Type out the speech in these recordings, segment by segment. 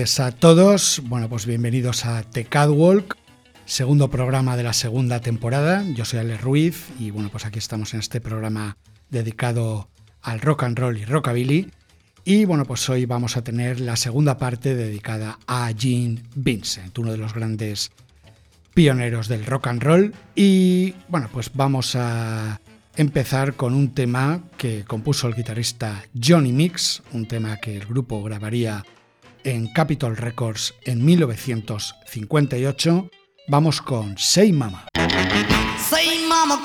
A todos. Bueno, pues bienvenidos a The Catwalk, segundo programa de la segunda temporada. Yo soy Alex Ruiz y bueno, pues aquí estamos en este programa dedicado al rock and roll y rockabilly. Y bueno, pues hoy vamos a tener la segunda parte dedicada a Gene Vincent, uno de los grandes pioneros del rock and roll. Y bueno, pues vamos a empezar con un tema que compuso el guitarrista Johnny Mix, un tema que el grupo grabaría en Capitol Records en 1958. Vamos con Say Mama. Say mama?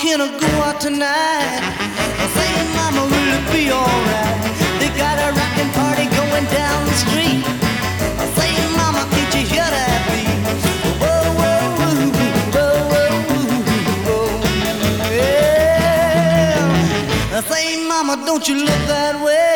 They got a rockin' party going down the street. Say mama, can't you hear that don't you look that way?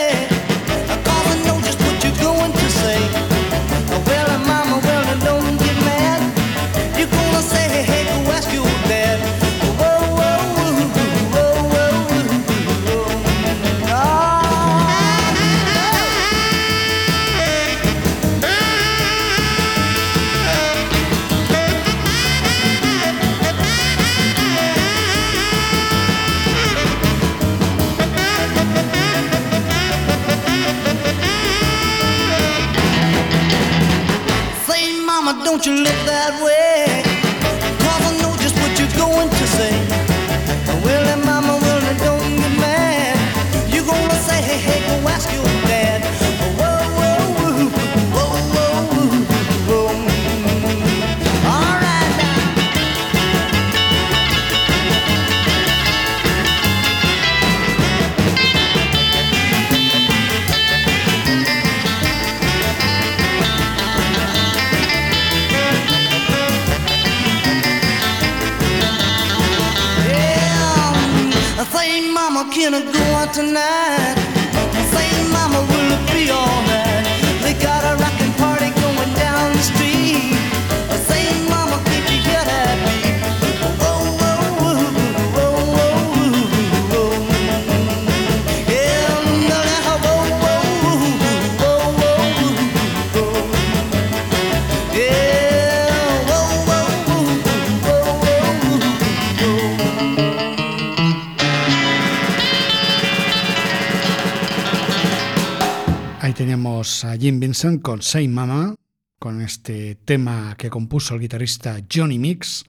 A Jim Vincent con Say Mama, con este tema que compuso el guitarrista Johnny Mix,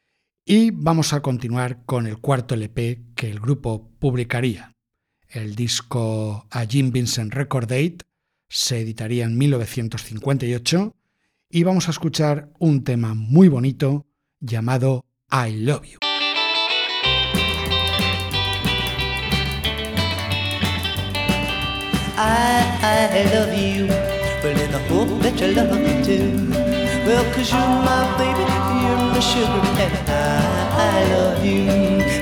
y vamos a continuar con el cuarto LP que el grupo publicaría. El disco A Jim Vincent Record Date se editaría en 1958 y vamos a escuchar un tema muy bonito llamado I Love You. I love you. Well, in the hope that you love me too. Well, cause you're my baby, you're my sugar, and I, I love you.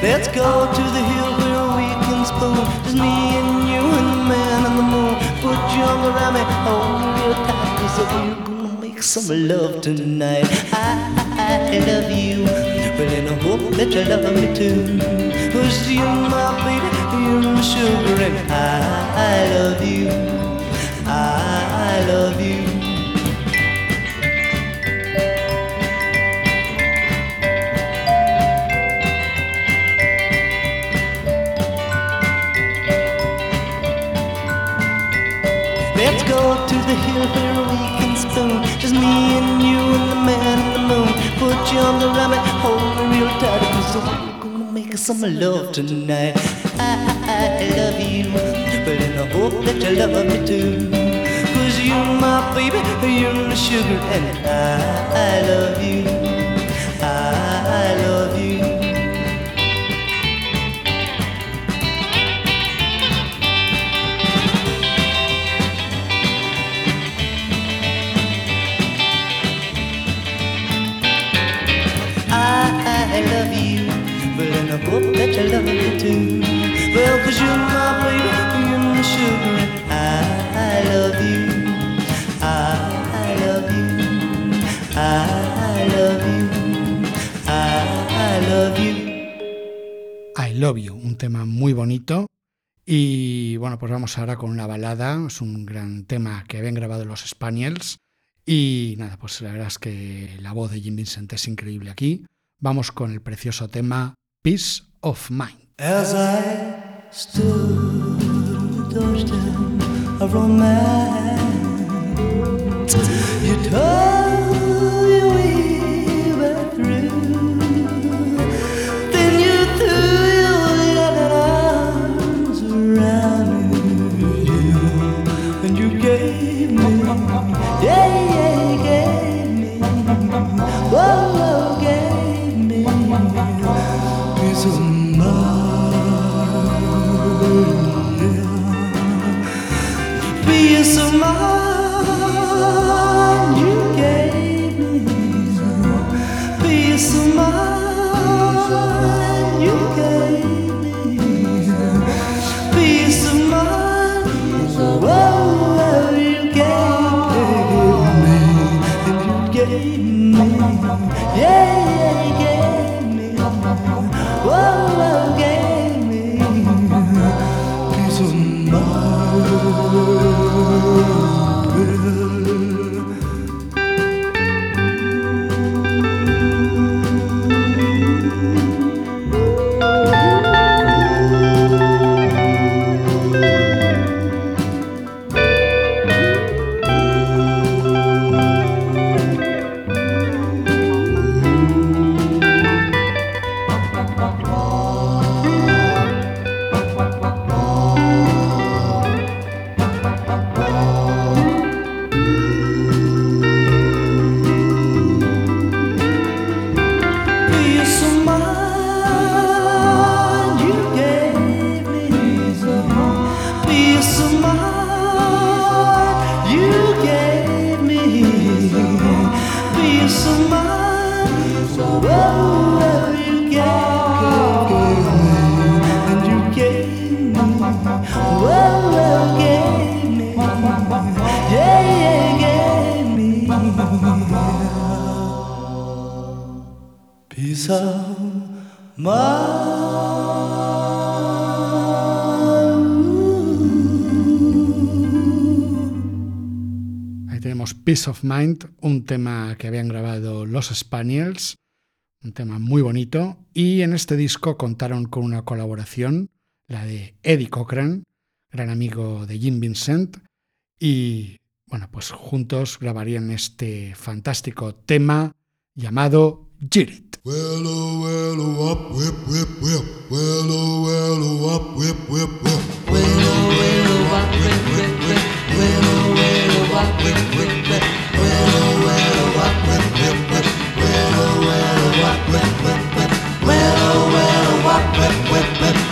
Let's go to the hill where we can spoon. Just me and you and the man on the moon. Put your arm around me, hold real tight. Cause we're gonna make some love tonight. I, I love you. But in I hope that you love me too. Cause you're my baby, you're my sugar and I, I love you. I, I love you. Let's go to the hill where we can spoon. Just me and you and the man in the moon. Put you on the rabbit hold me real tight, cause we're gonna make some love tonight. I, I, love you, but I hope that you love me too. Cause you're my baby, you're my sugar, and I, I love you. I, I love you. Love un tema muy bonito. Y bueno, pues vamos ahora con una balada. Es un gran tema que habían grabado los Spaniels. Y nada, pues la verdad es que la voz de Jim Vincent es increíble aquí. Vamos con el precioso tema Peace of Mind. Yeah, Peace of Mind, un tema que habían grabado los Spaniels, un tema muy bonito. Y en este disco contaron con una colaboración, la de Eddie Cochran, gran amigo de Jim Vincent. Y bueno, pues juntos grabarían este fantástico tema llamado Jirit. Well, oh, well, oh, up, whip, whip, whip. Well, oh, well, oh, up, whip, whip, whip. Well, oh, well, oh, up, whip, whip, whip. Well, oh, well, oh, up, whip, whip, whip. Oh, oh, whip, whip, whip. Oh, oh, whip, whip, whip. Oh, well, oh, up, whip, whip, whip. Well,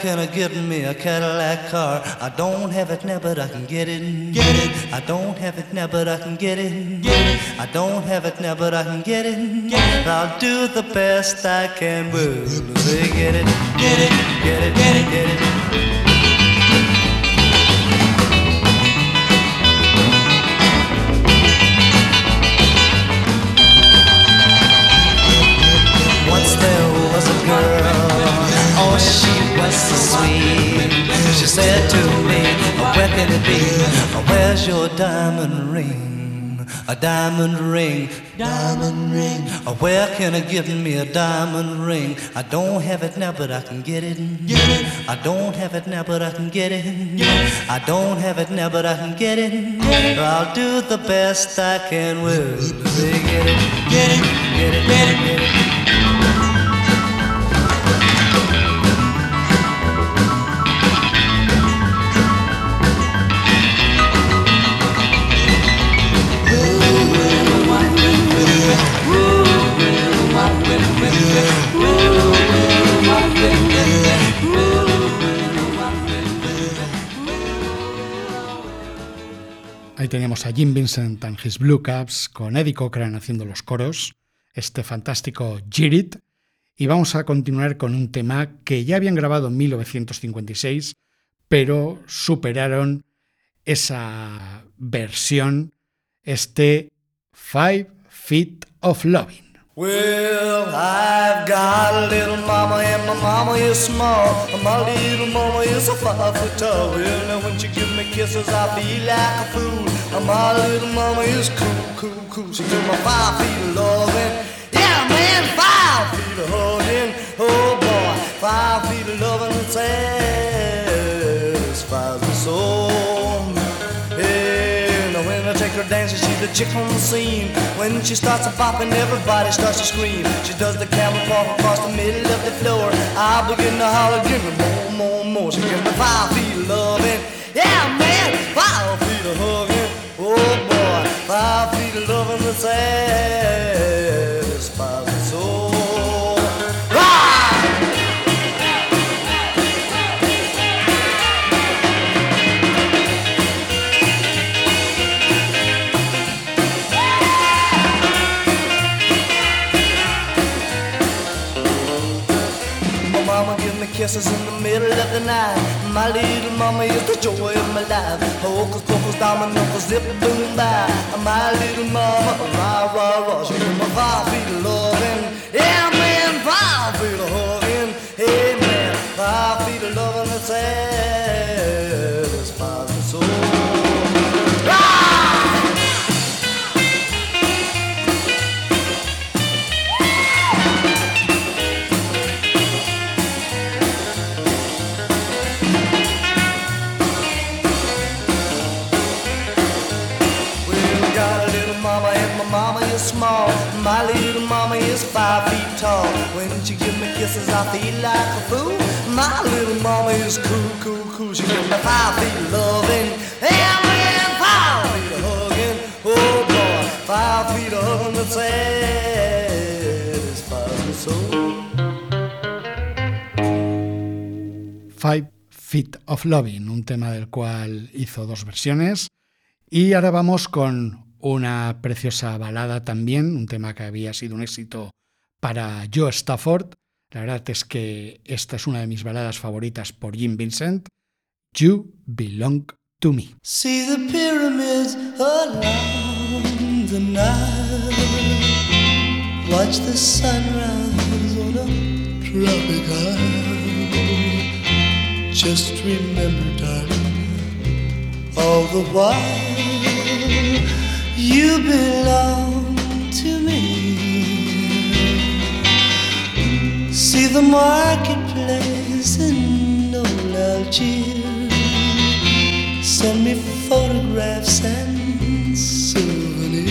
can I get me a Cadillac car? I don't have it now, but I can get it. Get it. I don't have it now, but I can get it. Get it. I don't have it now, but I can get it. Get it. I'll do the best I can. Will they get it? Get it. Get it. Get it. Get it. Once there was a girl, oh she was so sweet. She said to me, oh, where can it be? Oh, where's your diamond ring? A diamond ring, diamond ring. Oh, where can I get me a diamond ring? I don't have it now, but I can get it. Get it. I don't have it now, but I can get it. Get it. I don't have it now, but I can get it. Get it. I'll do the best I can. Will they get it? Get it. Get it. Get it. Get it. Teníamos a Jim Vincent and His Blue Caps con Eddie Cochran haciendo los coros, este fantástico Jirit, y vamos a continuar con un tema que ya habían grabado en 1956, pero superaron esa versión, este Five Feet of Loving. Well, I've got a little mama and my mama is small. My little mama is a five foot tall. When me kisses, I feel like a fool. My little mama is cool, cool, cool. She give me five feet of loving. Yeah, man, five feet of hugging. Oh boy, five feet of loving that satisfies me so. Hey, now when I take her dancing, she's the chick on the scene. When she starts a popping, everybody starts to scream. She does the camel walk across the middle of the floor. I begin to holler, give me more, more, more. She give me five feet of loving. Yeah, man, five feet of hugging. Oh boy, five feet of loving that satisfies me so. Rah! My mama give me kisses in the middle of the night. My little mama is the joy of my life. Hocus pocus, domino, zip boom by. My little mama, rah rah rah, she give me five feet of loving. Yeah, Five feet. Oh. Five Feet of Loving, un tema del cual hizo dos versiones. Y ahora vamos con una preciosa balada también, un tema que había sido un éxito para Joe Stafford. La verdad es que esta es una de mis baladas favoritas por Jim Vincent. You Belong to Me. See the pyramids along the Nile. Watch the sunrise on a tropic isle. Just remember, darling, all the while you belong to me. See the marketplace in old Algiers. Send me photographs and souvenirs.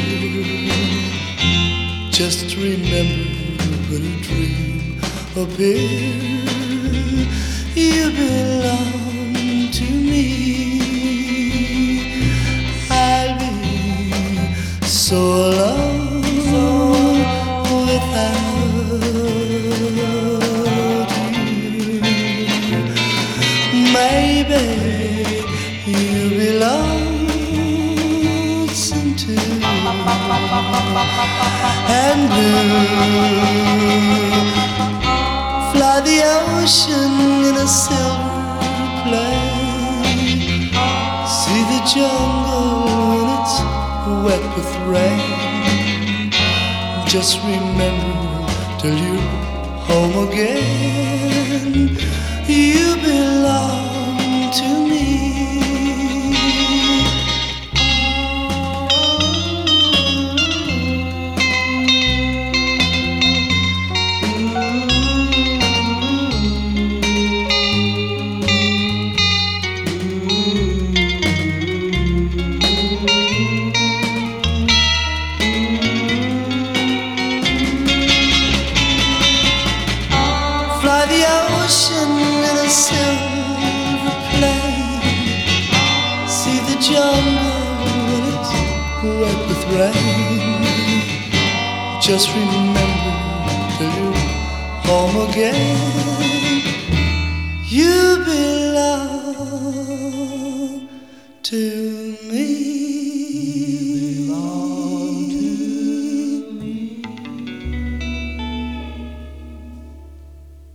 Just remember when a dream appears, you belong to me. I'll be so alone and blue. Fly the ocean in a silver plane. See the jungle when it's wet with rain. Just remember till you're home again. You belong Just remember till you're home again. You belong to me.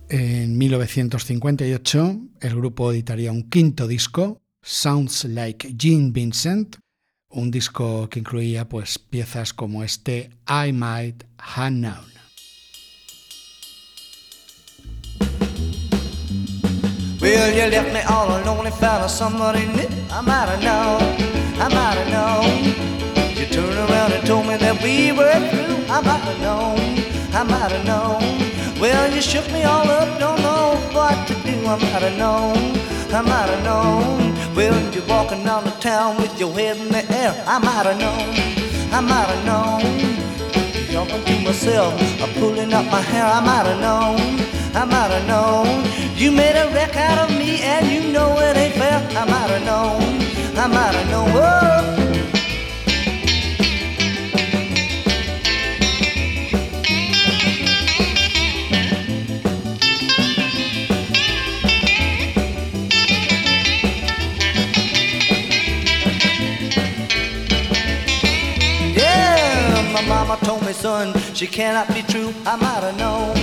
En 1958, el grupo editaría un quinto disco, Sounds Like Gene Vincent, un disco que incluía pues, piezas como este I Might Have Known. I might. You around and told me that we were through. I might have known, I might have known. Well, you shook me all up, don't know what to do. I might have known, I might have known. Well, you're walking down the town with your head in the air. I might have known, I might have known. Jumping to myself, I'm pulling up my hair. I might have known, I might have known. You made a wreck out of me, and you know it ain't fair. I might have known, I might have known. Whoa. Mama told me, son, she cannot be true. I might have known,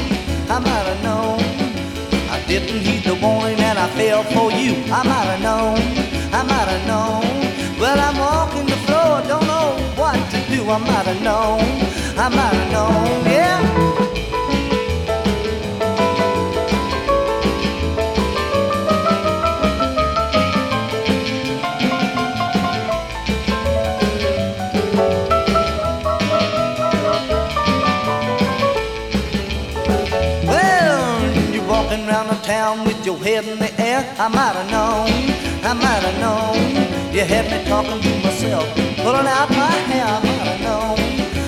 I might have known. I didn't heed the warning and I fell for you. I might have known, I might have known. Well, I'm walking the floor, don't know what to do. I might have known, I might have known, yeah. Head in the air. I might have known, I might have known. You had me talking to myself, pulling out my hair. I might have known,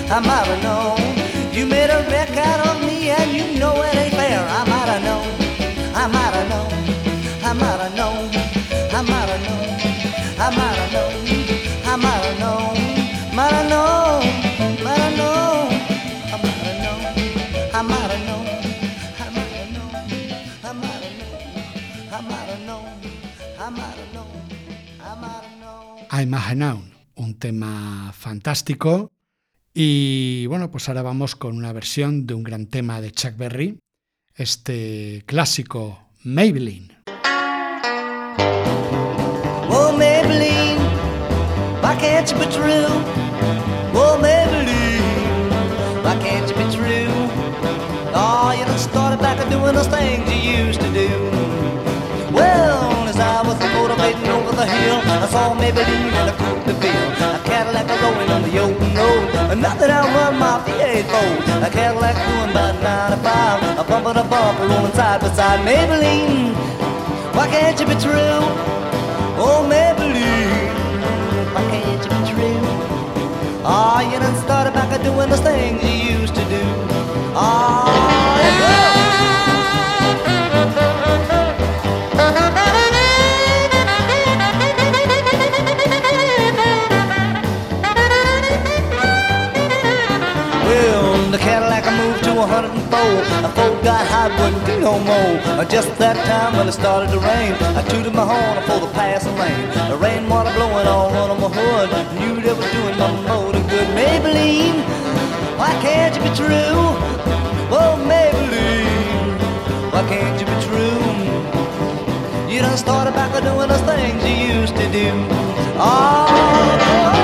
I might have known. You made a wreck out of me, and you know it ain't fair. I might have known, I might have known, I might have known, I might have known, I might have known, I'm a Hanoun, un tema fantástico. Y bueno, pues ahora vamos con una versión de un gran tema de Chuck Berry, este clásico Maybelline. Oh, Maybelline, why can't you be true? Oh, Maybelline, why can't you be true? Oh, you done started back to doing those things you used hill, I saw Maybellene in a Coupe de Ville. A Cadillac a rolling on the open road. Nothing I run my V8 fold. A Cadillac doing about 95. A bumper to bumper rolling side by side. Maybellene, why can't you be true? Oh, Maybellene, why can't you be true? Ah, you done started back at doing those things you used to do. Ah, yeah. 104. A Ford got hot, wouldn't do no more. Uh, Just that time when it started to rain, I tooted my horn for the passing lane. The rainwater blowing all on my hood. Knew they was doing my motor good. Maybellene, why can't you be true? Oh, Maybellene, why can't you be true? You done started back doing those things you used to do. Oh,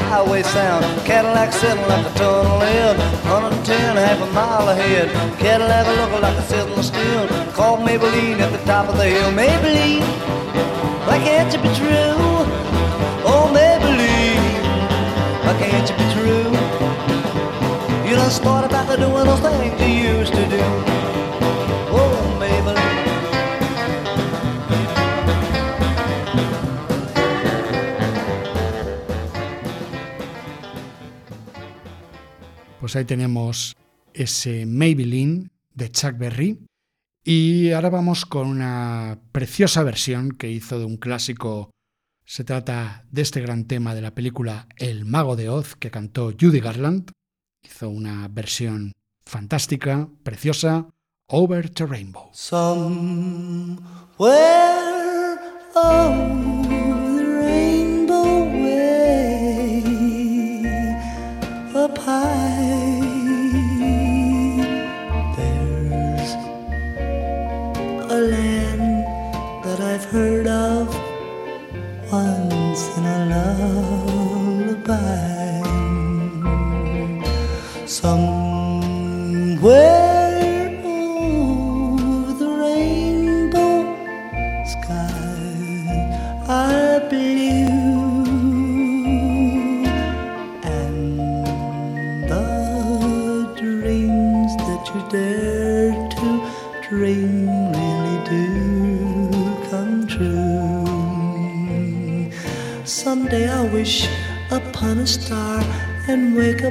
highway sound. Cadillac sitting like a tunnel head, 110 half a mile ahead. Cadillac looking like a sitting still. Called Maybellene at the top of the hill. Maybellene, why can't you be true? Oh, Maybellene, why can't you be true? You done started back to doing those things you used to do. Pues ahí tenemos ese Maybelline de Chuck Berry. Y ahora vamos con una preciosa versión que hizo de un clásico. Se trata de este gran tema de la película El Mago de Oz que cantó Judy Garland. Hizo una versión fantástica, preciosa, Over the Rainbow. Somewhere over the rainbow way up lullaby. Somewhere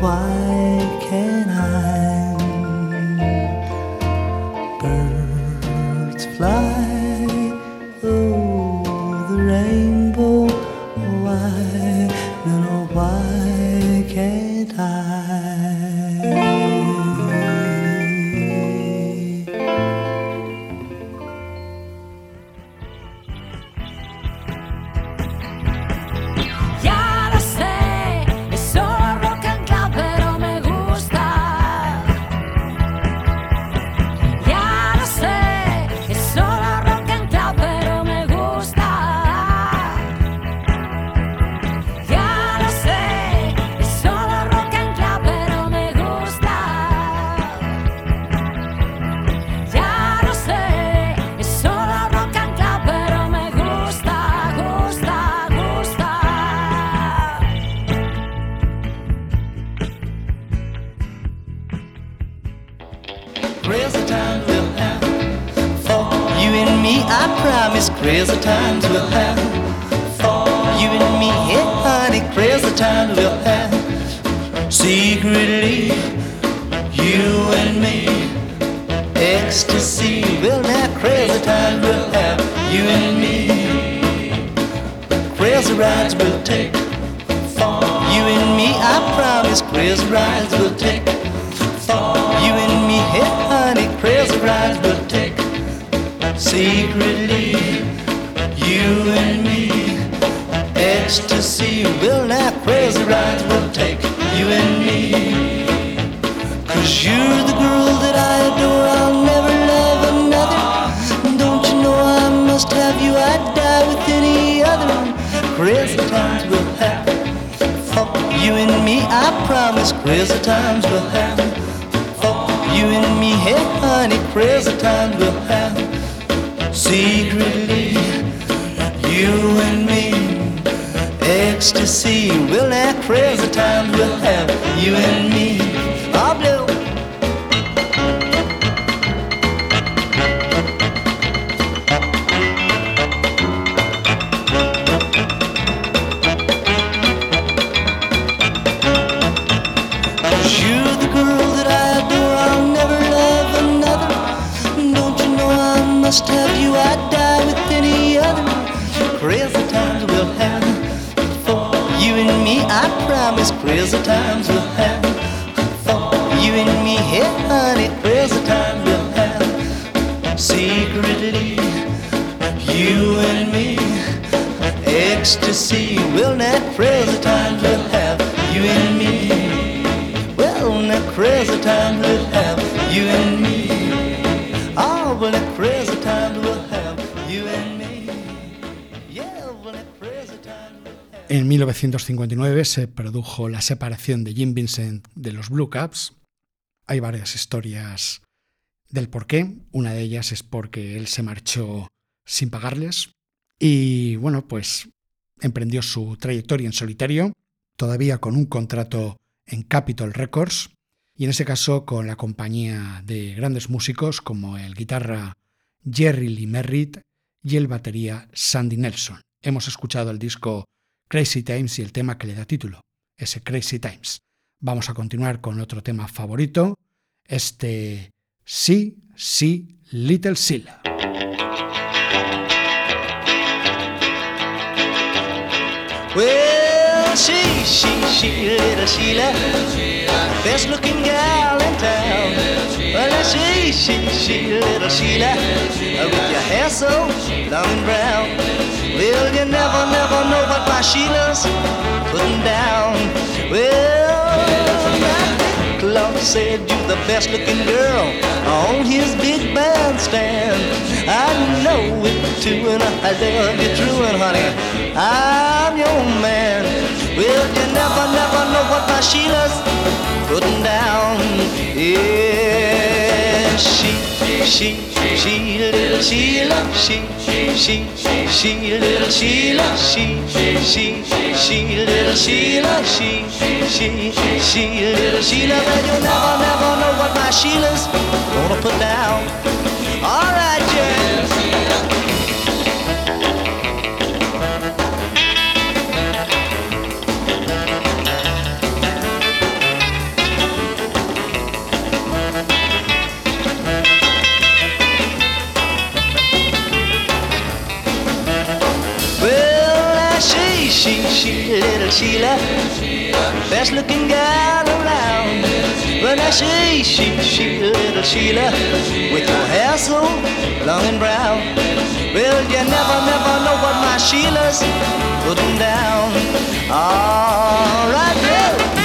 怀。Crazy times we'll have. You and me, I promise crazy times we'll have. You and me, hey honey, crazy times we'll have. Secretly, you and me, ecstasy. will now crazy times we'll have. You and me, oh blue. 1959 se produjo la separación de Jim Vincent de los Blue Caps. Hay varias historias del por qué. Una de ellas es porque él se marchó sin pagarles y, bueno, pues emprendió su trayectoria en solitario, todavía con un contrato en Capitol Records y en ese caso con la compañía de grandes músicos como el guitarra Jerry Lee Merritt y el batería Sandy Nelson. Hemos escuchado el disco Crazy Times y el tema que le da título, ese Crazy Times. Vamos a continuar con otro tema favorito, este Sí, sí, Little Silla. Well, she, she, she, little Sheila, best looking gal in town. Well, she, she, she, little Sheila, with your hair so long and brown. Well, you never, never know what my Sheila's putting down. Well, that Clark said you're the best looking girl on his big bandstand. I know it too, and I love you true, and honey, I'm your man. Well, you never, never know what my Sheila's putting down. Yeah, she, she, she, little Sheila, she, she, she, little Sheila, she, she, she, little Sheila, she, she, she, she, little Sheila. But you'll never, never know what my Sheila's gonna put down. Sheila, best looking gal around. Well, now she, she, she, little Sheila, with your hair so long and brown. Well, you never, never know what my Sheila's putting down. All right, yeah.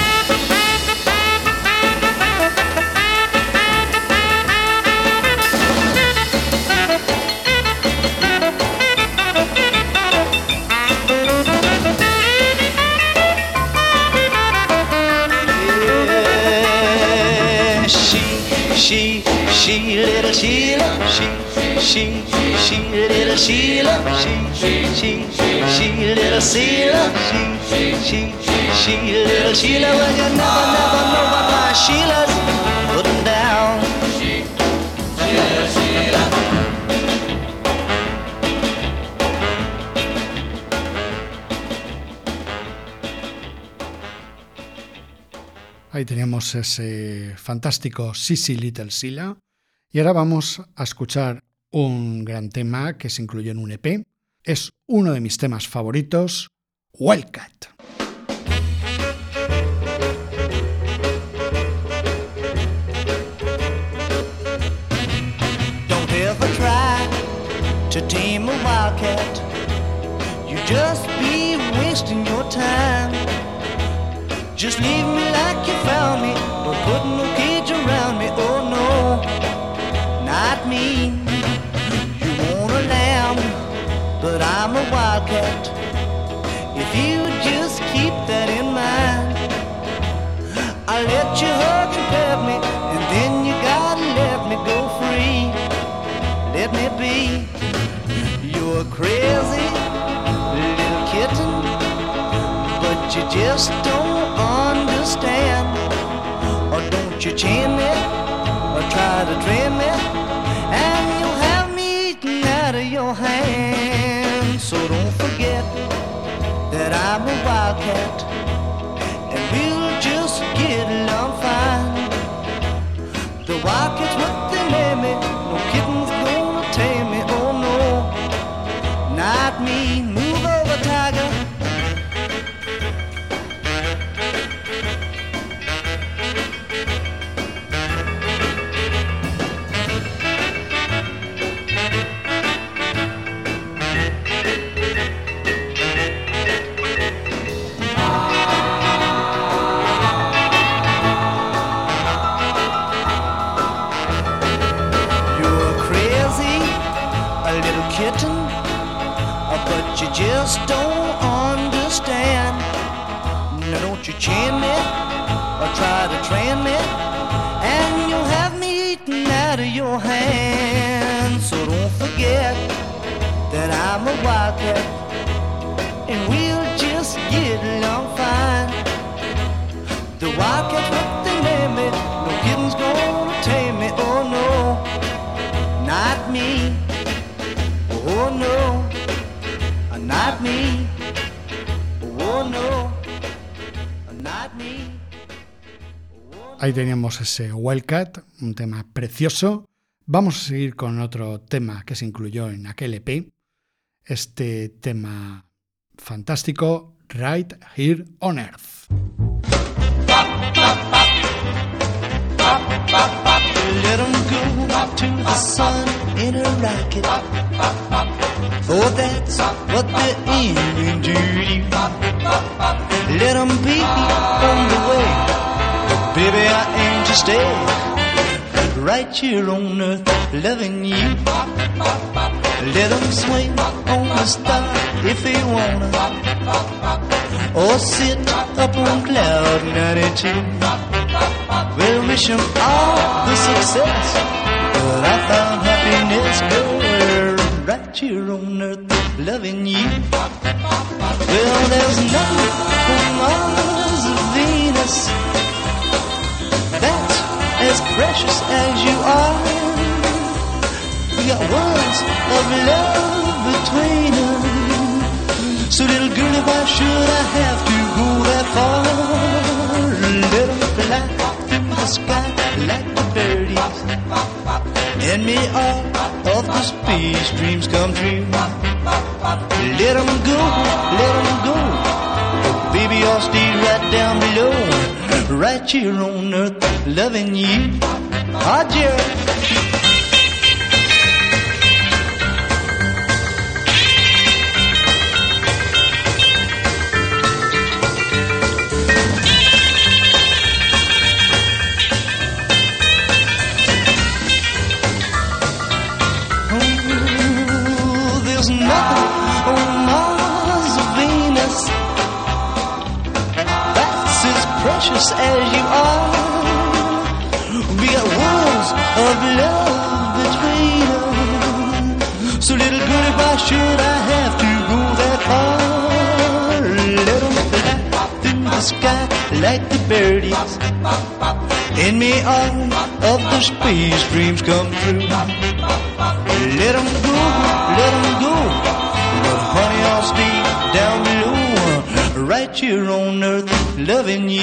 she, she, little Sheila, she, she, she, she, little Sheila, well you never, never know what my Sheila's putting em down. She, little Ahí teníamos ese fantástico Sissy Little Sheila. Y ahora vamos a escuchar un gran tema que se incluyó en un EP es uno de mis temas favoritos, Wildcat. Don't ever try to tame a wildcat. You just be wasting your time. Just leave me like you found me. Don't put you just keep that in mind, I'll let you hug and pet me, and then you gotta let me go free. Let me be. You're crazy little kitten, but you just don't understand. Or don't you chain me, or try to train me, and you'll have me eaten out of your hand. So don't that I'm a wildcat, Ahí teníamos ese Wildcat, un tema precioso. Vamos a seguir con otro tema que se incluyó en aquel EP. Este tema fantástico, Right Here on Earth. Let 'em go to the sun in a rocket. For that's what they're aiming to do. Let 'em be on the way. Baby, I aim to stay right here on earth, loving you. Let Let 'em swing on the star if they wanna. Or sit up on cloud 92. We'll wish 'em all the success. But I found happiness, girl, right here on earth, loving you. Well, there's nothing on Mars or Venus as precious as you are. We got words of love between us. So little girlie, why should I have to go that far? Let 'em fly the sky like the birdies. And may all of the space dreams come true. Let 'em go, let 'em go. Baby, I'll stay right down below. Right here on earth, loving you. Ah, Jerry. Precious as you are. We got worlds of love between us. So little girl, why should I have to go that far? Let 'em fly through the sky like the birdies. And may all of the space dreams come true. Let 'em go, let 'em go. But honey, I'll stay down below, right here on earth, loving you.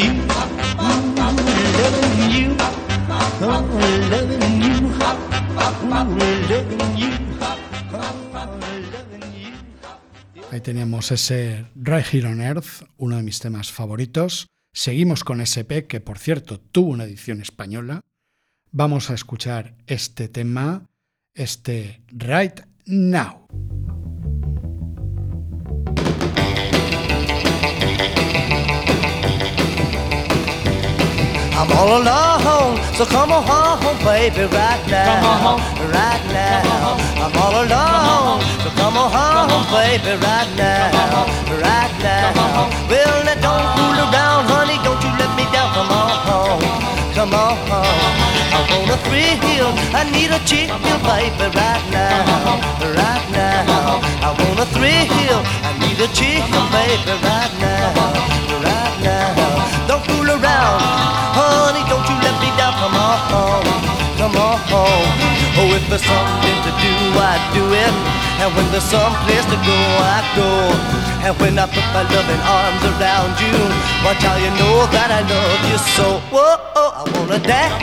Teníamos ese Right Here on Earth, uno de mis temas favoritos. Seguimos con SP, que por cierto tuvo una edición española. Vamos a escuchar este tema, este Right Now. I'm all alone, so come on home, baby, right now. Come on home. Right now. Come on home. I'm all alone, so come on home, baby, right now. Come on home. Right now. Come on home. Well, now don't fool around, honey, don't you let me down. Come on home, come on home. I want a thrill, I need a chill, baby, right now. Right now. I want a thrill, I need a chill, baby, right now. Right now. Don't fool around, home. Oh, if there's something to do, I do it. And when there's some place to go, I go. And when I put my loving arms around you, watch how you know that I love you so. Whoa, I wanna dance.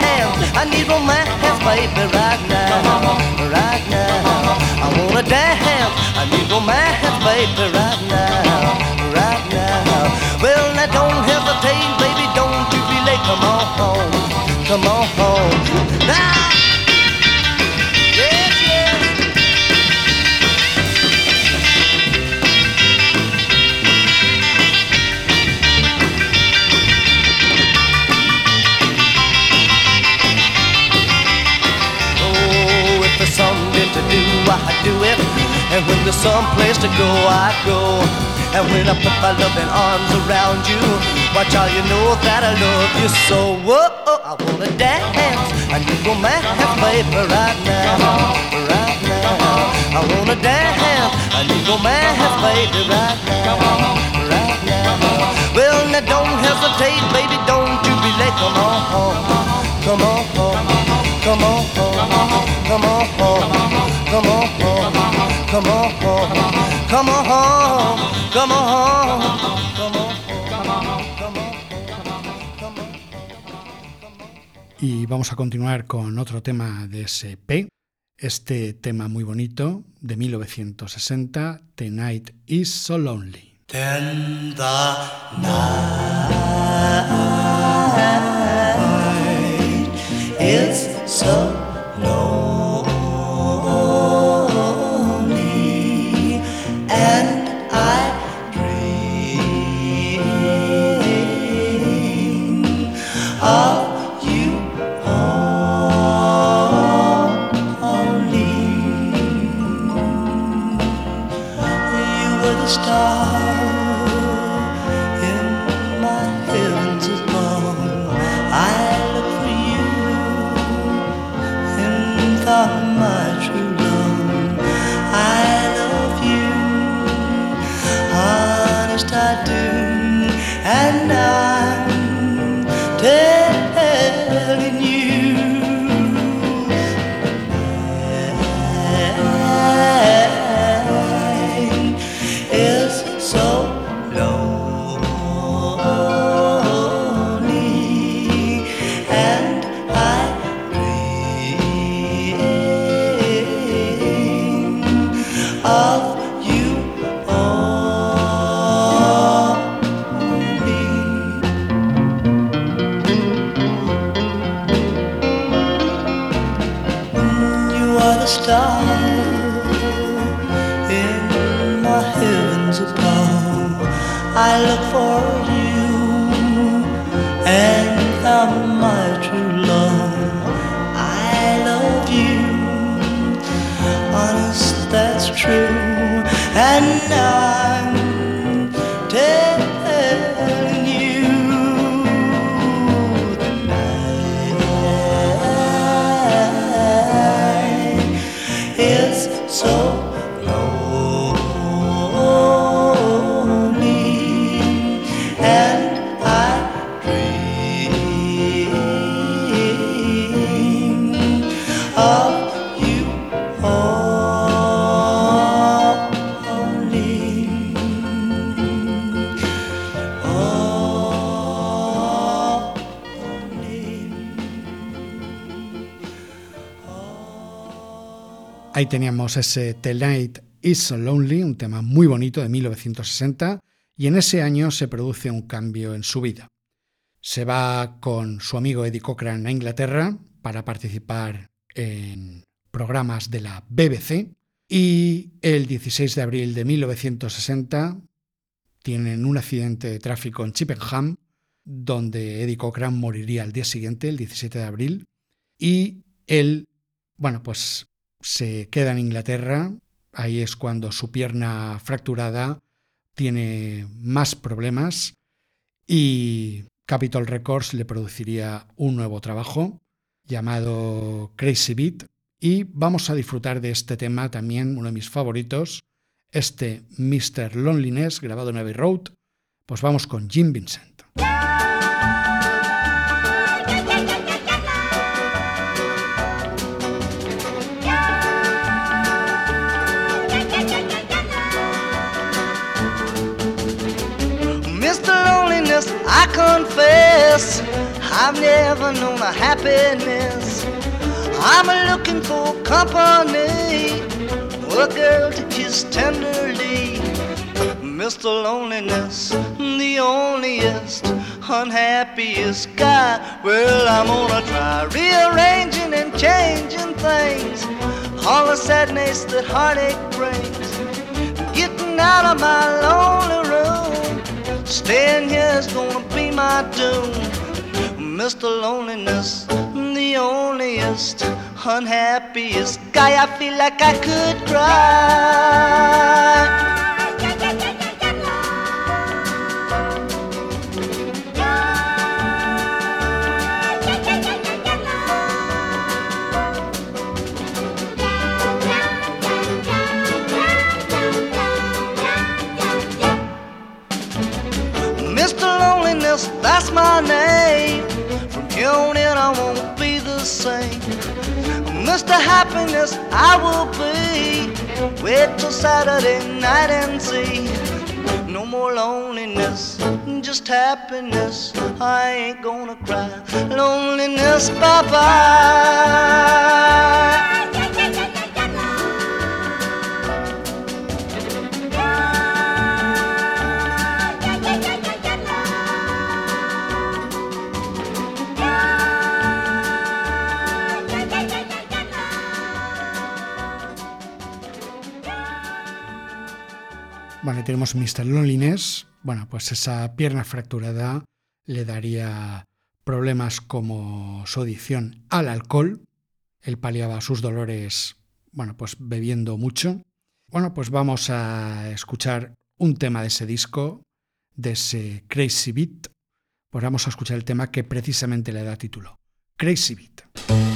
I need romance, baby, right now. Right now. I wanna dance. I need romance, baby, right now. Right now. Well, now don't hesitate, baby, don't late. Come on home. Come on home. Now. Yes, yes. Oh, if there's something to do, I do it. And when there's some place to go, I go. And when I put my loving arms around you, why, child, you know that I love you so. Whoa, I wanna dance a new romance, baby, right now, right now. I wanna dance a new romance, baby, right now, right now. Well, now don't hesitate, baby, don't you be late. Come on, home. come on, home. come on, home. come on, home. come on, home. come on, home. come on, home. come on, home. Y vamos a continuar con otro tema de SP. Este tema muy bonito de 1960, The Night is So Lonely. Teníamos ese The Night Is Lonely, un tema muy bonito de 1960, y en ese año se produce un cambio en su vida. Se va con su amigo Eddie Cochran a Inglaterra para participar en programas de la BBC y el 16 de abril de 1960 tienen un accidente de tráfico en Chippenham donde Eddie Cochran moriría al día siguiente, el 17 de abril, y él, bueno, pues se queda en Inglaterra, ahí es cuando su pierna fracturada tiene más problemas y Capitol Records le produciría un nuevo trabajo llamado Crazy Beat y vamos a disfrutar de este tema también, uno de mis favoritos, este Mr. Loneliness grabado en Abbey Road, pues vamos con Jim Vincent. Confess, I've never known a happiness. I'm looking for company, a girl to kiss tenderly. Mr. Loneliness, the onlyest, unhappiest guy. Well, I'm gonna try rearranging and changing things. All the sadness that heartache brings. Getting out of my lonely room. Staying here is gonna be my doom. Mr. Loneliness, the onlyest, unhappiest guy. I feel like I could cry. That's my name. From here on in, I won't be the same. Mr. Happiness, I will be. Wait till Saturday night and see. No more loneliness, just happiness. I ain't gonna cry. Loneliness, bye bye. Tenemos Mr. Loneliness. Bueno, pues esa pierna fracturada le daría problemas como su adicción al alcohol. Él paliaba sus dolores, bueno, pues bebiendo mucho. Bueno, pues vamos a escuchar un tema de ese disco, de ese Crazy Beat. Pues vamos a escuchar el tema que precisamente le da título, Crazy Beat.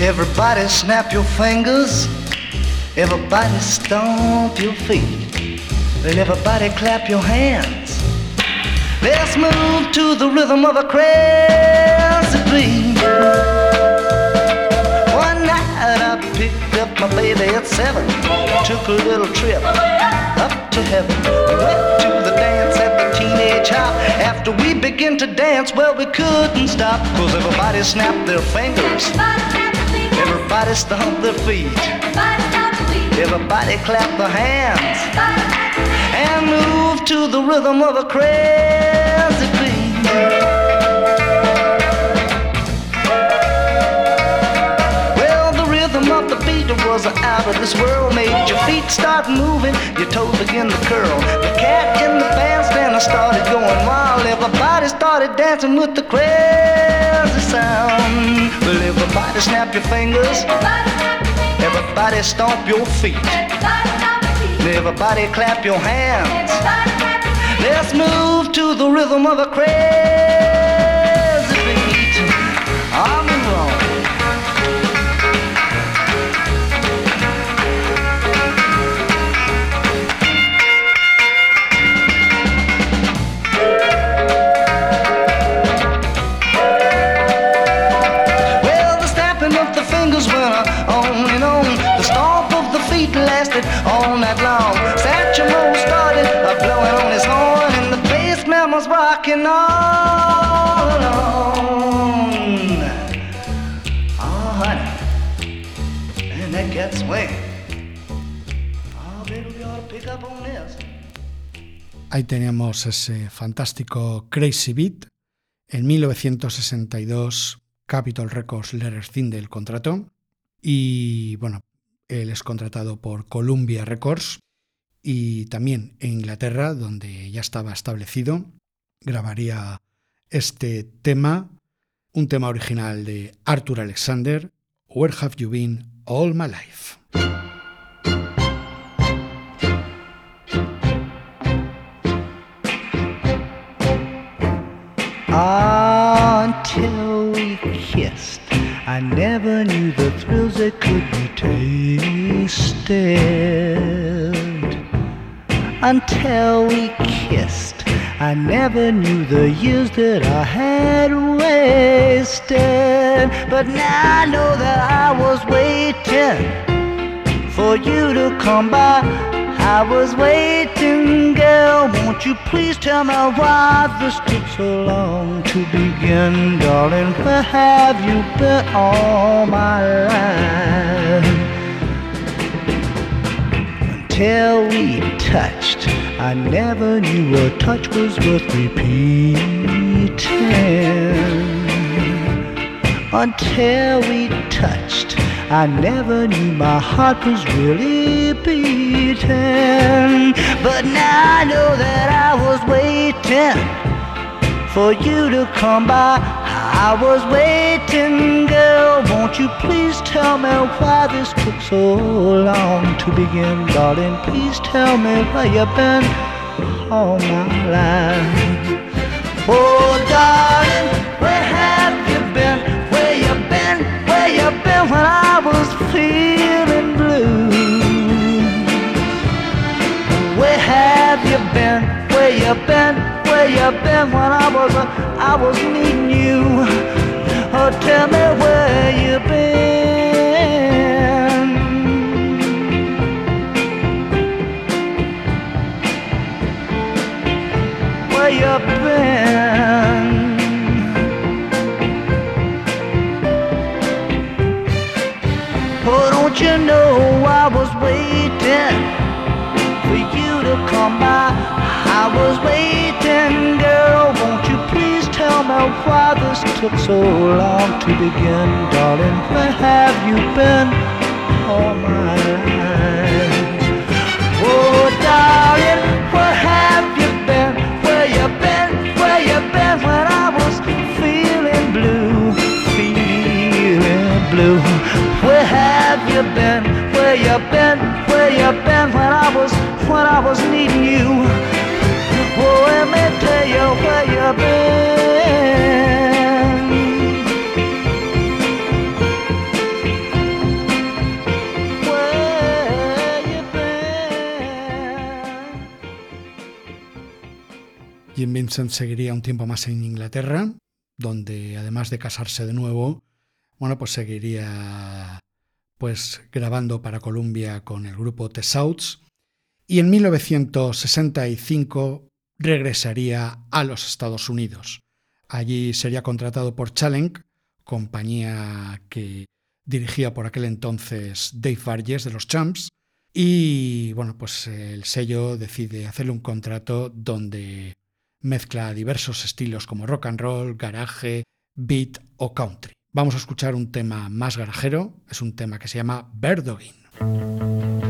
Everybody snap your fingers. Everybody stomp your feet. And everybody clap your hands. Let's move to the rhythm of a crazy beat. One night I picked up my baby at seven. Took a little trip up to heaven. Went to the dance at the teenage hop. After we began to dance, well, we couldn't stop. Cause everybody snapped their fingers. Everybody stomp their feet. Everybody clap their hands. And move to the rhythm of a crazy beat. Of this world. Made your feet start moving, your toes begin to curl. The cat in the bandstand started going wild. Everybody started dancing with the crazy sound. Well, everybody snap your fingers. Everybody stomp your feet. Everybody clap your hands. Let's move to the rhythm of a crazy Ahí teníamos ese fantástico Crazy Beat. En 1962, Capitol Records le rescinde el contrato y, bueno, él es contratado por Columbia Records y también en Inglaterra, donde ya estaba establecido, grabaría este tema, un tema original de Arthur Alexander, Where Have You Been All My Life. Until we kissed, I never knew the thrills that could be tasted. Until we kissed, I never knew the years that I had wasted. But now I know that I was waiting for you to come by. I was waiting, girl. Won't you please tell me why this took so long to begin, darling? Where have you been all my life? Until we touched, I never knew a touch was worth repeating until we touched. I never knew my heart was really beating. But now I know that I was waiting for you to come by. I was waiting, girl. Won't you please tell me why this took so long to begin, darling? Please tell me where you've been all my life. Oh, darling, you been? Where you been when I was I was needing you? Oh, tell me where you been? Where you been? I was waiting, girl. Won't you please tell me why this took so long to begin, darling? Where have you been all my life? Oh, darling, where have you been? Where you been? Where you been when I was feeling blue, feeling blue? Where have you been? Where you been? Where you been when I was when I was needing you? Jim Vincent seguiría un tiempo más en Inglaterra, donde además de casarse de nuevo, bueno, pues seguiría pues grabando para Columbia con el grupo The Souths. Y en 1965 regresaría a los Estados Unidos. Allí sería contratado por Challenge, compañía que dirigía por aquel entonces Dave Vargas de los Champs, y bueno, pues el sello decide hacerle un contrato donde mezcla diversos estilos como rock and roll, garaje, beat o country. Vamos a escuchar un tema más garajero, es un tema que se llama Birdogging.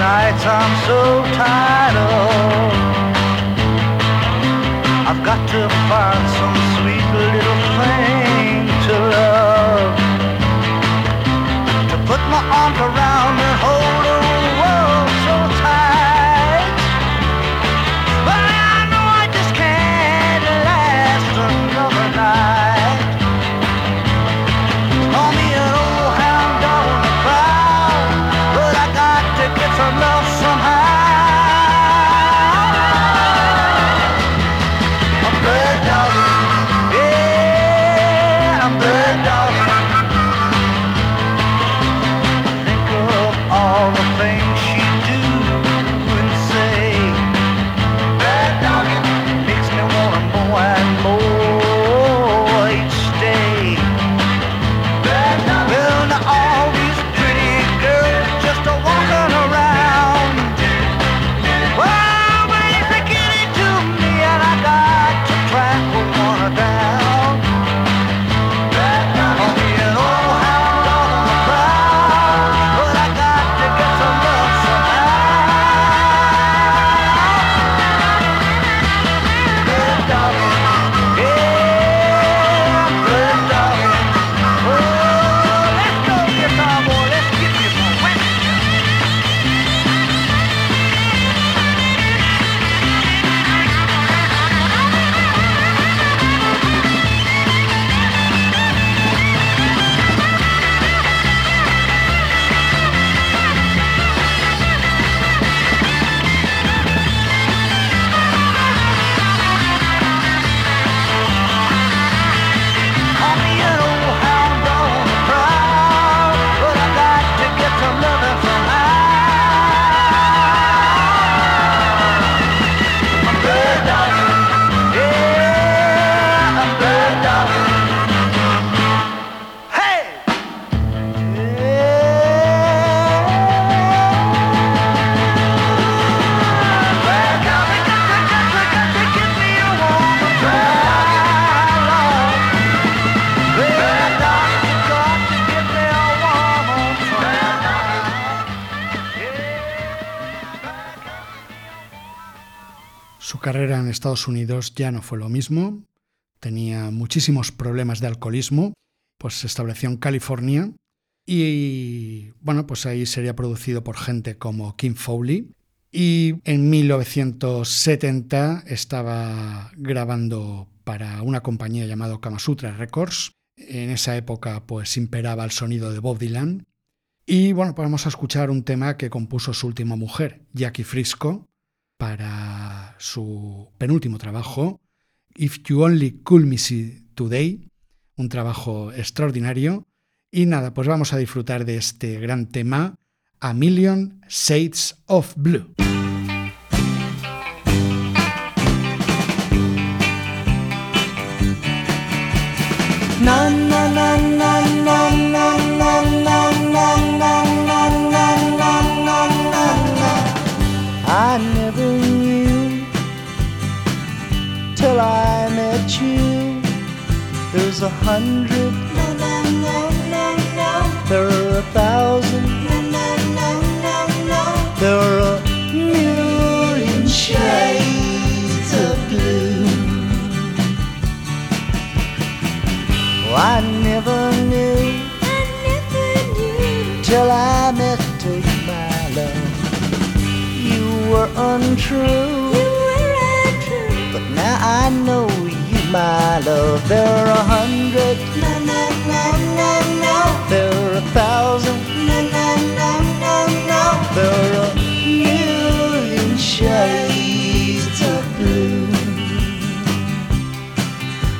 Nights I'm so tired of. I've got to find some sweet little thing to love. To put my arms around Estados Unidos ya no fue lo mismo, tenía muchísimos problemas de alcoholismo, pues se estableció en California y bueno, pues ahí sería producido por gente como Kim Foley y en 1970 estaba grabando para una compañía llamada Kamasutra Records. En esa época pues imperaba el sonido de Bob Dylan y bueno, pues vamos a escuchar un tema que compuso su última mujer, Jackie Frisco, para su penúltimo trabajo, If You Only Could Me See Today, un trabajo extraordinario. Y nada, pues vamos a disfrutar de este gran tema, A Million Shades of Blue. There's a hundred no no no no no There are a thousand no no no no no There are a million shades of blue Oh, I never knew, I never knew till I met you, my love. You were untrue, you were untrue. but now I know my love. There are a hundred, no, no, no, no, no. There are a thousand, no, no, no, no, no. There are a million shades of blue.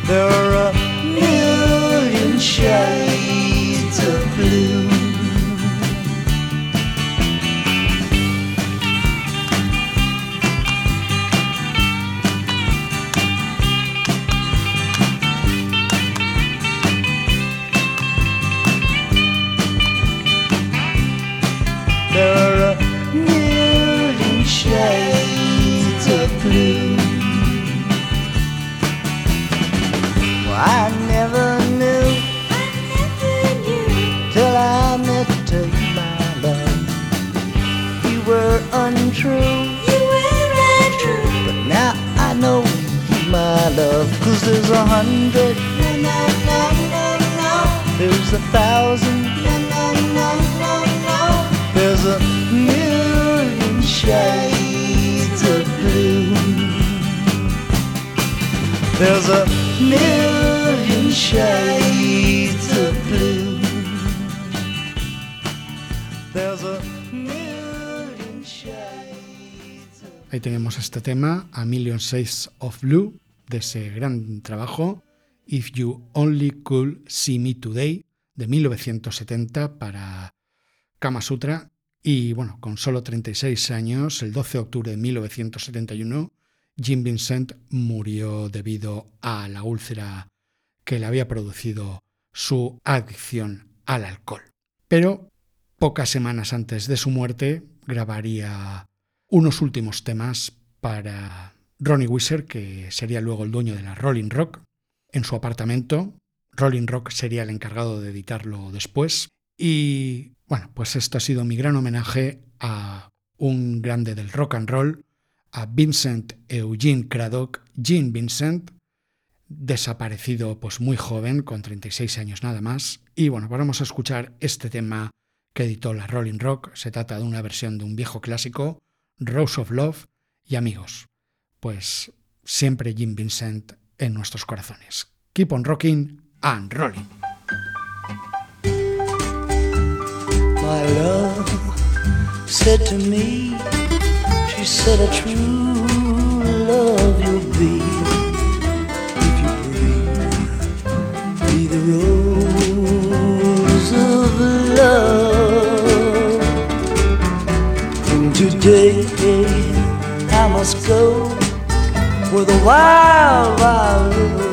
There are a million shades of blue. A hundred, no, no, no, no, no. There's a thousand, no, no, no, no, no. There's a million shades of blue. There's a million shades of blue. There's a million Ahí tenemos este tema, A Million Shades of Blue, de ese gran trabajo, If You Only Could See Me Today, de 1970 para Kama Sutra. Y bueno, con solo 36 años, el 12 de octubre de 1971, Jim Vincent murió debido a la úlcera que le había producido su adicción al alcohol. Pero pocas semanas antes de su muerte grabaría unos últimos temas para Ronnie Weiser, que sería luego el dueño de la Rolling Rock, en su apartamento. Rolling Rock sería el encargado de editarlo después. Y bueno, pues esto ha sido mi gran homenaje a un grande del rock and roll, a Vincent Eugene Craddock, Gene Vincent, desaparecido pues muy joven, con 36 años nada más. Y bueno, vamos a escuchar este tema que editó la Rolling Rock. Se trata de una versión de un viejo clásico, Rose of Love y amigos. Pues siempre Jim Vincent en nuestros corazones. Keep on rocking and rolling. She said a true love be where the wild, wild rivers